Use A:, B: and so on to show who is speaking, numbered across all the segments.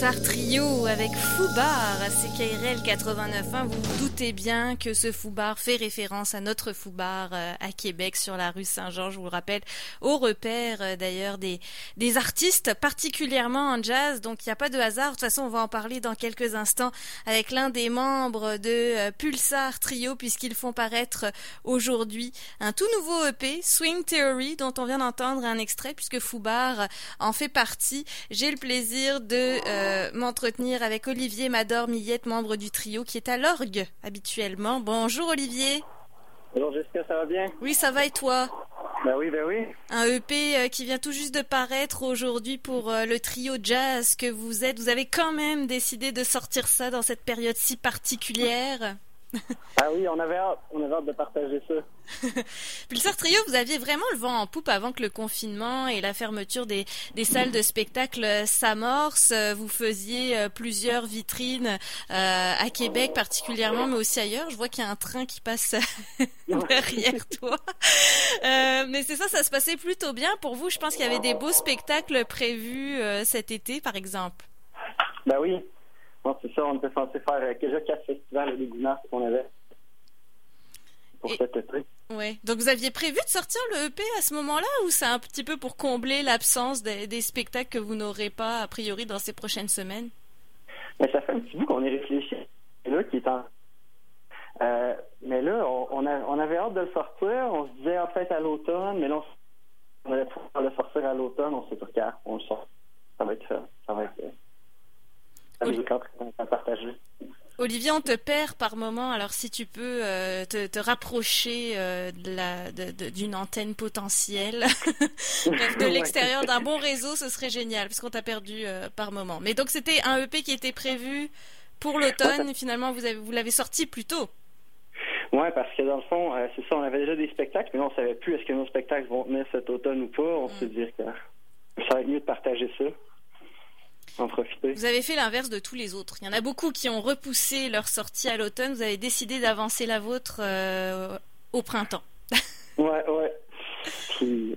A: Pulsar Trio avec Foubar à CKRL 89.1. Vous vous doutez bien que ce Foubar fait référence à notre Foubar euh, à Québec sur la rue Saint-Jean, je vous le rappelle, au repère euh, d'ailleurs des, des artistes, particulièrement en jazz. Donc il n'y a pas de hasard. De toute façon, on va en parler dans quelques instants avec l'un des membres de euh, Pulsar Trio puisqu'ils font paraître aujourd'hui un tout nouveau EP, Swing Theory, dont on vient d'entendre un extrait puisque Foubar en fait partie. J'ai le plaisir de euh, m'entretenir avec Olivier Mador-Millette, membre du trio, qui est à l'orgue habituellement. Bonjour Olivier.
B: Bonjour Jessica, ça va bien?
A: Oui, ça va et toi?
B: Ben oui, ben oui.
A: Un EP euh, qui vient tout juste de paraître aujourd'hui pour euh, le trio jazz que vous êtes. Vous avez quand même décidé de sortir ça dans cette période si particulière.
B: ah oui, on avait hâte, on avait hâte de partager ça.
A: Pulsar Trio, vous aviez vraiment le vent en poupe avant que le confinement et la fermeture des, des salles de spectacle s'amorcent. Vous faisiez euh, plusieurs vitrines euh, à Québec particulièrement, mais aussi ailleurs. Je vois qu'il y a un train qui passe derrière toi. Euh, mais c'est ça, ça se passait plutôt bien pour vous. Je pense qu'il y avait des beaux spectacles prévus euh, cet été, par exemple.
B: Ben oui, Bon, c'est ça, on était censé faire euh, déjà quatre festivals de Gounard qu'on avait pour cet été.
A: Oui. Donc, vous aviez prévu de sortir le EP à ce moment-là ou c'est un petit peu pour combler l'absence des, des, spectacles que vous n'aurez pas, a priori, dans ces prochaines semaines?
B: Mais ça fait un petit bout qu'on est réfléchi. Là, qui est en... Euh, mais là, on, on, a, on, avait hâte de le sortir. On se disait, en ah, fait, à l'automne, mais là, on, allait pouvoir le sortir à l'automne. On sait pas quand on le sort. Ça va être, ça va être
A: Olivier, on te perd par moment, alors si tu peux euh, te, te, rapprocher euh, d'une antenne potentielle, de l'extérieur d'un bon réseau, ce serait génial, parce qu'on t'a perdu euh, par moment. Mais donc c'était un EP qui était prévu pour l'automne, finalement vous, avez, vous l'avez sorti plus tôt.
B: Oui, parce que dans le fond, euh, c'est ça, on avait déjà des spectacles, mais on savait plus est-ce que nos spectacles vont tenir cet automne ou pas. On mm. s'est dit que ça va être mieux de partager ça.
A: Vous avez fait l'inverse de tous les autres. Il y en a beaucoup qui ont repoussé leur sortie à l'automne. Vous avez décidé d'avancer la vôtre euh, au printemps.
B: ouais, ouais. Puis,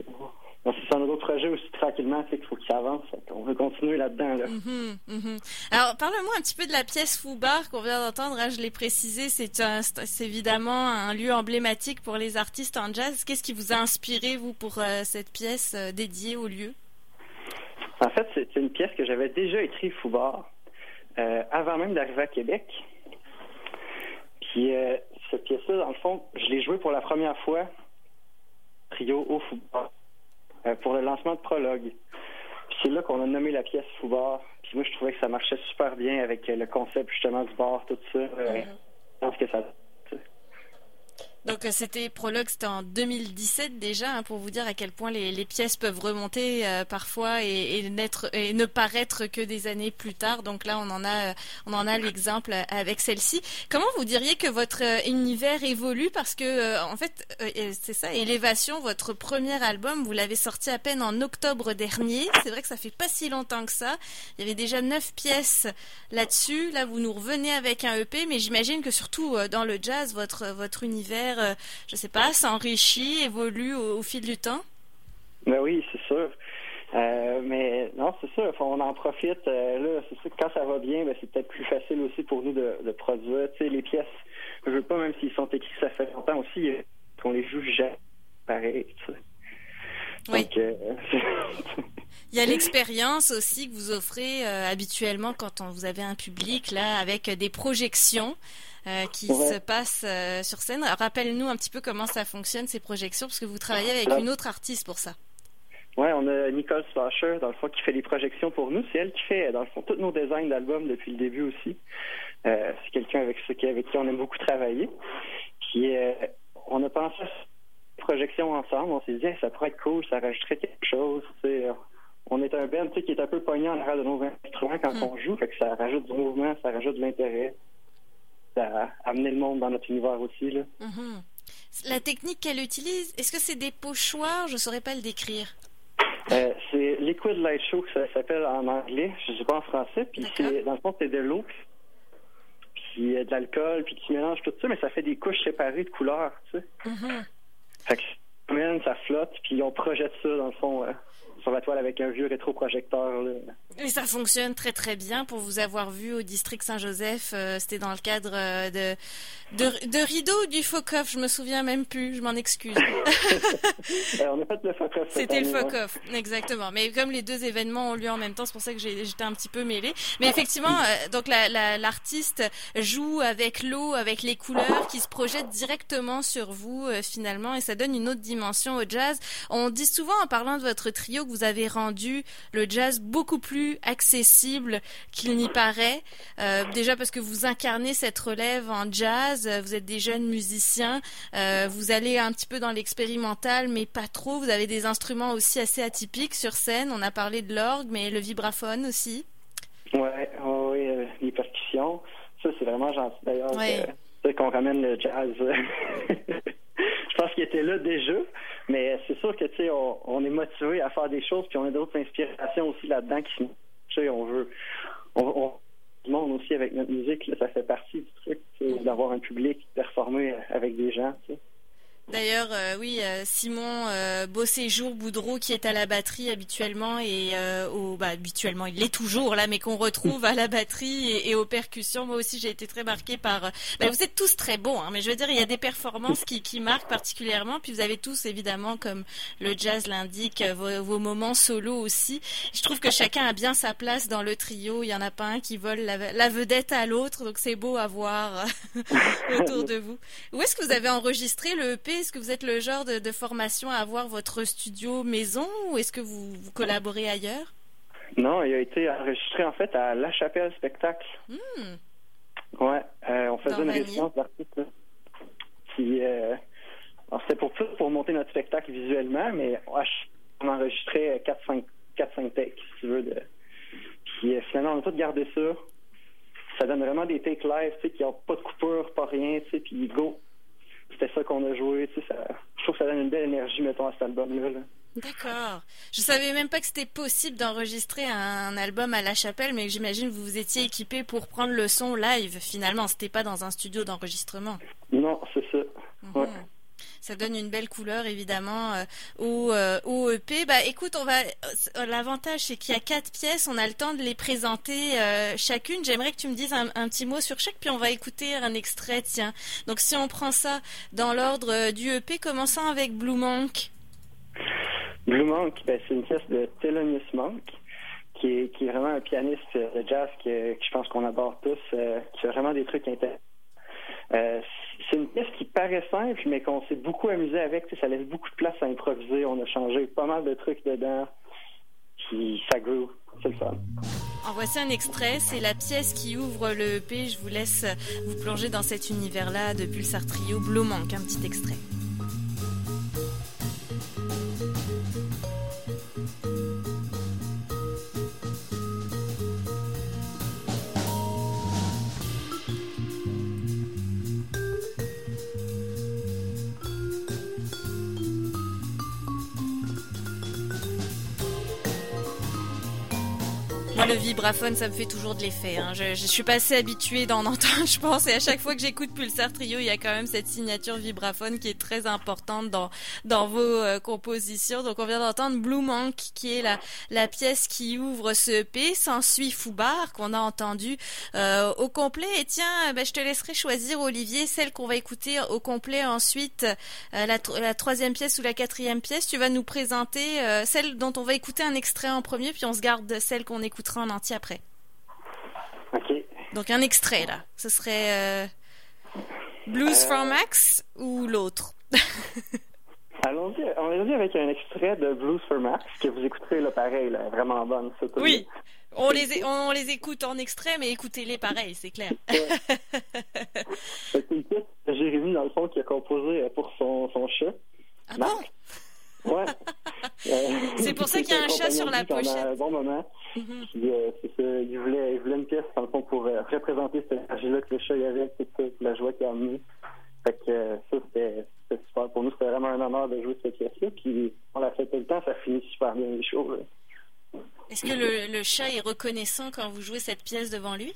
B: c'est un autre projet aussi tranquillement, c'est qu'il faut qu'il avance. On veut continuer là-dedans. Là.
A: Mm -hmm, Alors, parle-moi un petit peu de la pièce Foubar qu'on vient d'entendre. Hein, je l'ai précisé, c'est évidemment un lieu emblématique pour les artistes en jazz. Qu'est-ce qui vous a inspiré, vous, pour euh, cette pièce euh, dédiée au lieu?
B: En fait, c'est une pièce que j'avais déjà écrite Foubard euh, avant même d'arriver à Québec. Puis euh, cette pièce-là, dans le fond, je l'ai jouée pour la première fois trio au Foubard euh, pour le lancement de Prologue. Puis c'est là qu'on a nommé la pièce Foubard. Puis moi, je trouvais que ça marchait super bien avec le concept justement du bar, tout ça. Mm-hmm. Je pense que ça
A: donc euh, c'était prologue, c'était en 2017 déjà, hein, pour vous dire à quel point les, les pièces peuvent remonter euh, parfois et, et, n'être, et ne paraître que des années plus tard. Donc là, on en a, euh, on en a l'exemple avec celle-ci. Comment vous diriez que votre univers évolue? Parce que en fait, c'est ça, Élévation, votre premier album, vous l'avez sorti à peine en octobre dernier. C'est vrai que ça fait pas si longtemps que ça. Il y avait déjà neuf pièces là-dessus. Là, vous nous revenez avec un EP, mais j'imagine que surtout dans le jazz, votre votre univers je euh, je sais pas, s'enrichit, évolue au, fil du temps?
B: Ben oui, c'est sûr. Euh, mais non, c'est sûr, on en profite. Euh, là, c'est sûr que quand ça va bien, ben, c'est peut-être plus facile aussi pour nous de, produire. Tu sais, les pièces, je veux pas, même s'ils sont écrits, ça fait longtemps aussi, qu'on les joue jamais pareil. Tu sais.
A: Oui. Il y a l'expérience aussi que vous offrez habituellement quand on, vous avez un public là avec des projections. Euh, qui se passe euh, sur scène. Rappelle-nous un petit peu comment ça fonctionne, ces projections, parce que vous travaillez avec une autre artiste pour ça.
B: Oui, on a Nicole Slasher, dans le fond, qui fait les projections pour nous. C'est elle qui fait, dans le fond, tous nos designs d'albums depuis le début aussi. Euh, c'est quelqu'un avec, avec qui on aime beaucoup travailler. Puis, on a pensé à projection ensemble. On s'est dit, ça pourrait être cool, ça rajouterait quelque chose. on est un band qui est un peu pogné en arrière de nos instruments quand mm. on joue, fait que ça rajoute du mouvement, ça rajoute de l'intérêt à amener le monde dans notre univers aussi. Là.
A: Mm-hmm. La technique qu'elle utilise, est-ce que c'est des pochoirs? Je ne saurais pas le décrire.
B: Euh, c'est Liquid Light Show, ça s'appelle en anglais, je ne sais pas en français. Puis dans le fond, c'est de l'eau, puis de l'alcool, puis tu mélanges tout ça, mais ça fait des couches séparées de couleurs, tu sais. Mm-hmm. Fait que ça flotte, puis on projette ça, dans le fond, euh, sur la toile avec un vieux rétroprojecteur. Là.
A: Et ça fonctionne très très bien pour vous avoir vu au district Saint-Joseph. Euh, c'était dans le cadre euh, de, de, de Rideau ou du Focoff, je me souviens même plus, je m'en excuse.
B: Euh, on a fait le Focoff.
A: C'était le Focoff, exactement. Mais comme les deux événements ont lieu en même temps, c'est pour ça que j'étais un petit peu mêlée. Mais effectivement, donc l'artiste la, joue avec l'eau, avec les couleurs qui se projettent directement sur vous finalement et ça donne une autre dimension au jazz. On dit souvent en parlant de votre trio que vous avez rendu le jazz beaucoup plus accessible qu'il n'y paraît. Euh, déjà parce que vous incarnez cette relève en jazz, vous êtes des jeunes musiciens, euh, vous allez un petit peu dans l'expérimental, mais pas trop. Vous avez des instruments aussi assez atypiques sur scène. On a parlé de l'orgue, mais le vibraphone aussi.
B: Ouais, oh oui, euh, les percussions. Ça, c'est vraiment gentil d'ailleurs. qu'on ramène le jazz. je pense qu'il était là déjà, mais c'est sûr que tu sais, on, est motivé à faire des choses, puis on a d'autres inspirations aussi là-dedans qui tu sais, on veut, on, on monde aussi avec notre musique, ça fait partie du truc, d'avoir un public, performer avec des gens. Tu sais.
A: D'ailleurs, euh, oui, euh, Simon euh, Beauséjour Boudreau qui est à la batterie habituellement et euh, au, bah, habituellement il l'est toujours là, mais qu'on retrouve à la batterie et, aux percussions. Moi aussi, j'ai été très marquée par. Bah, vous êtes tous très bons, hein, mais je veux dire, il y a des performances qui, qui marquent particulièrement. Puis vous avez tous évidemment, comme le jazz l'indique, vos, vos, moments solo aussi. Je trouve que chacun a bien sa place dans le trio. Il y en a pas un qui vole la, la vedette à l'autre, donc c'est beau à voir autour de vous. Où est-ce que vous avez enregistré le EP est-ce que vous êtes le genre de, formation à avoir votre studio maison ou est-ce que vous, collaborez ailleurs?
B: Non, il a été enregistré en fait à La Chapelle Spectacle. Hmm. Ouais, euh, on faisait une résidence d'artiste. Euh, c'était pour pour monter notre spectacle visuellement, mais on enregistrait 4-5 takes, si tu veux. De... Puis euh, finalement, on a tout gardé ça. Ça donne vraiment des takes live, tu sais, qui n'ont pas de coupure, pas rien, tu sais, puis go qu'on a joué. Tu sais, ça, je trouve que ça donne une belle énergie, mettons, à cet album-là.
A: D'accord. Je savais même pas que c'était possible d'enregistrer un, album à la chapelle, mais j'imagine que vous vous étiez équipé pour prendre le son live. Finalement, c'était pas dans un studio d'enregistrement.
B: Non, c'est ça. Mhm.
A: Ça donne une belle couleur évidemment euh, au, euh, au, EP. Bah écoute, on va. Euh, l'avantage c'est qu'il y a quatre pièces, on a le temps de les présenter chacune. J'aimerais que tu me dises un, petit mot sur chaque, puis on va écouter un extrait. Tiens. Donc si on prend ça dans l'ordre du EP, commençant avec Blue Monk.
B: Blue Monk, ben, c'est une pièce de Thelonious Monk. Qui est, vraiment un pianiste de jazz que, je pense qu'on aborde tous, qui fait vraiment des trucs intéressants. Euh, c'est une pièce qui paraît simple, mais qu'on s'est beaucoup amusé avec. ça laisse beaucoup de place à improviser. On a changé pas mal de trucs dedans. Puis ça groove. C'est le fun.
A: En voici un extrait. C'est la pièce qui ouvre le EP. Je vous laisse vous plonger dans cet univers-là de Pulsar Trio. Blue Manque, un petit extrait. Le vibraphone, ça me fait toujours de l'effet. Hein. Je, je, suis pas assez habituée d'en entendre, je pense. Et à chaque fois que j'écoute Pulsar Trio, il y a quand même cette signature vibraphone qui est très importante dans dans vos euh, compositions. Donc on vient d'entendre Blue Monk, qui est la la pièce qui ouvre ce EP. S'ensuit Foubar qu'on a entendu euh, au complet. Et tiens, ben, je te laisserai choisir Olivier celle qu'on va écouter au complet ensuite. Euh, la, la, troisième pièce ou la quatrième pièce. Tu vas nous présenter euh, celle dont on va écouter un extrait en premier, puis on se garde celle qu'on écoutera en entier après.
B: OK.
A: Donc un extrait là. Ce serait euh, Blues euh. for Max ou l'autre?
B: Allons-y, allons avec un extrait de Blues for Max que vous écouterez là pareil, là, vraiment bonne.
A: Oui, on les, on les écoute en extrait, mais écoutez-les pareil, c'est clair.
B: c'est une pièce de Jérémy, dans le fond, qui a composé pour son, son chat.
A: Ah bon?
B: Ouais.
A: c'est pour ça qu'il y a un chat sur la pochette.
B: un bon moment. Euh, il, voulait, il voulait une pièce, dans le fond, pour euh, représenter cette énergie-là que le chat y avait, toute, la joie qu'il a amenée. Fait que euh, ça, c'était super. Pour nous, c'était vraiment un honneur de jouer cette pièce-là. Puis on l'a fait tout le temps, ça finit super bien les shows.
A: Est-ce que le, le chat est reconnaissant quand vous jouez cette pièce devant lui?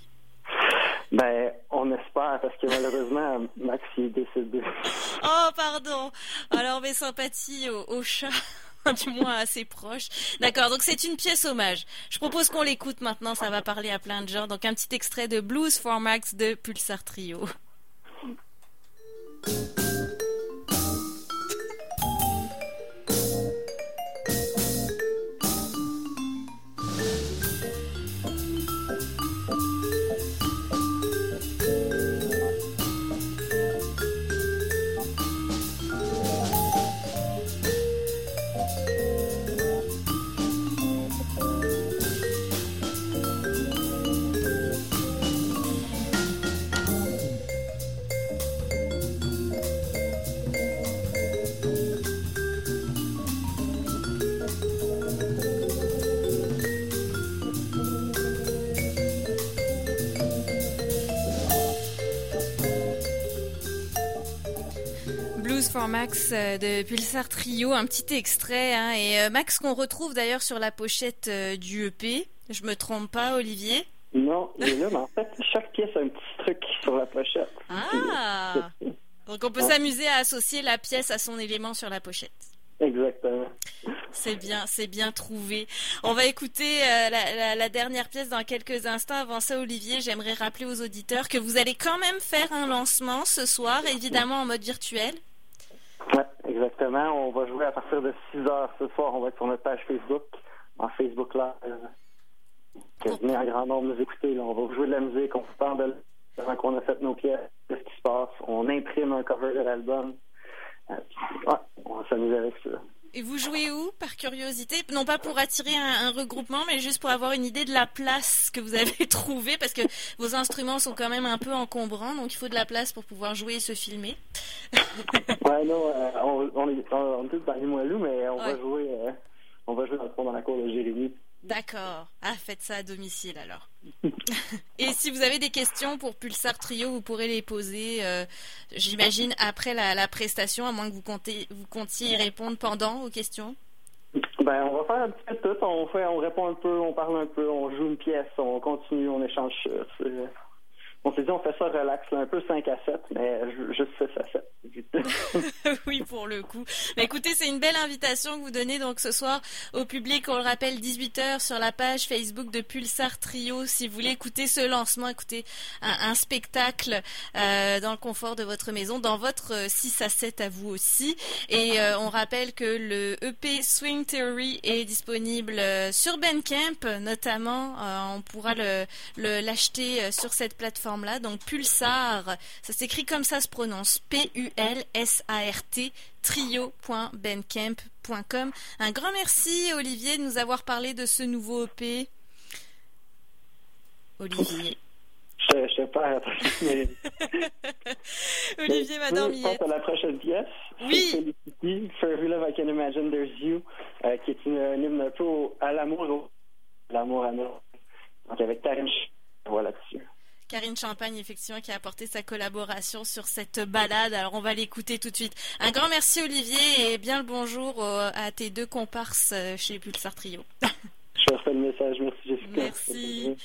B: Ben, on espère, parce que malheureusement, Max est décédé.
A: Oh, pardon. Alors, mes sympathies au, chat. du moins assez proche. D'accord, donc c'est une pièce hommage. Je propose qu'on l'écoute maintenant, ça va parler à plein de gens. Donc un petit extrait de Blues for Max de Pulsar Trio. For Max euh, de Pulsar Trio, un petit extrait. Hein, et euh, Max qu'on retrouve d'ailleurs sur la pochette euh, du EP. Je me trompe pas, Olivier?
B: Non, il est là, mais en fait, chaque pièce a un petit truc sur la pochette.
A: Ah Donc on peut s'amuser à associer la pièce à son élément sur la pochette.
B: Exactement.
A: C'est bien, c'est bien trouvé. On va écouter la, dernière pièce dans quelques instants. Avant ça, Olivier, j'aimerais rappeler aux auditeurs que vous allez quand même faire un lancement ce soir, évidemment en mode virtuel.
B: Oui, exactement. On va jouer à partir de 6 heures ce soir. On va être sur notre page Facebook, en Facebook Live. Que venez un grand nombre nous écouter. On va jouer de la musique, on se parle de avant qu'on a fait nos pièces, qu'est-ce qui se passe. On imprime un cover de l'album. Euh, ouais, on va s'amuser avec ça.
A: Et vous jouez où, par curiosité? Non pas pour attirer un, regroupement, mais juste pour avoir une idée de la place que vous avez trouvée, parce que vos instruments sont quand même un peu encombrants, donc il faut de la place pour pouvoir jouer et se filmer.
B: Ouais, non, euh, on, on, est, on, tous dans les moelleux, mais on va jouer, euh, on va jouer dans, dans la cour de Jérémy.
A: D'accord. Ah, faites ça à domicile alors. Et si vous avez des questions pour Pulsar Trio, vous pourrez les poser, euh, j'imagine, après la, prestation, à moins que vous, comptez, vous comptiez y répondre pendant aux questions.
B: Ben, on va faire un petit peu de tout. On, fait, on répond un peu, on parle un peu, on joue une pièce, on continue, on échange. Euh, on s'est dit, on fait ça relax, un peu 5 à 7, mais juste 6 à
A: 7. oui, pour le coup. Mais écoutez, c'est une belle invitation que vous donnez donc ce soir au public. On le rappelle, 18h sur la page Facebook de Pulsar Trio. Si vous voulez écouter ce lancement, écoutez un, spectacle euh, dans le confort de votre maison, dans votre 6 à 7 à vous aussi. Et euh, on rappelle que le EP Swing Theory est disponible euh, sur Bandcamp, notamment. on pourra l'acheter le, sur cette plateforme là Donc Pulsar, ça s'écrit comme ça se prononce, P-U-L-S-A-R-T, trio.bandcamp.com. Un grand merci Olivier de nous avoir parlé de ce nouveau EP. Olivier.
B: Je, sais pas, mais...
A: Olivier Madame
B: Je pense à la prochaine pièce.
A: Oui.
B: For Every Love I Can Imagine There's You, euh, qui est une, un hymne un peu à l'amour, l'amour à nous. Donc avec Taryn, voilà dessus.
A: Karine Champagne, effectivement, qui a apporté sa collaboration sur cette balade. Alors, on va l'écouter tout de suite. Un grand merci, Olivier, et bien le bonjour à tes deux comparses euh, chez Pulsar Trio.
B: Je refais le message. Merci, Jessica.
A: Merci.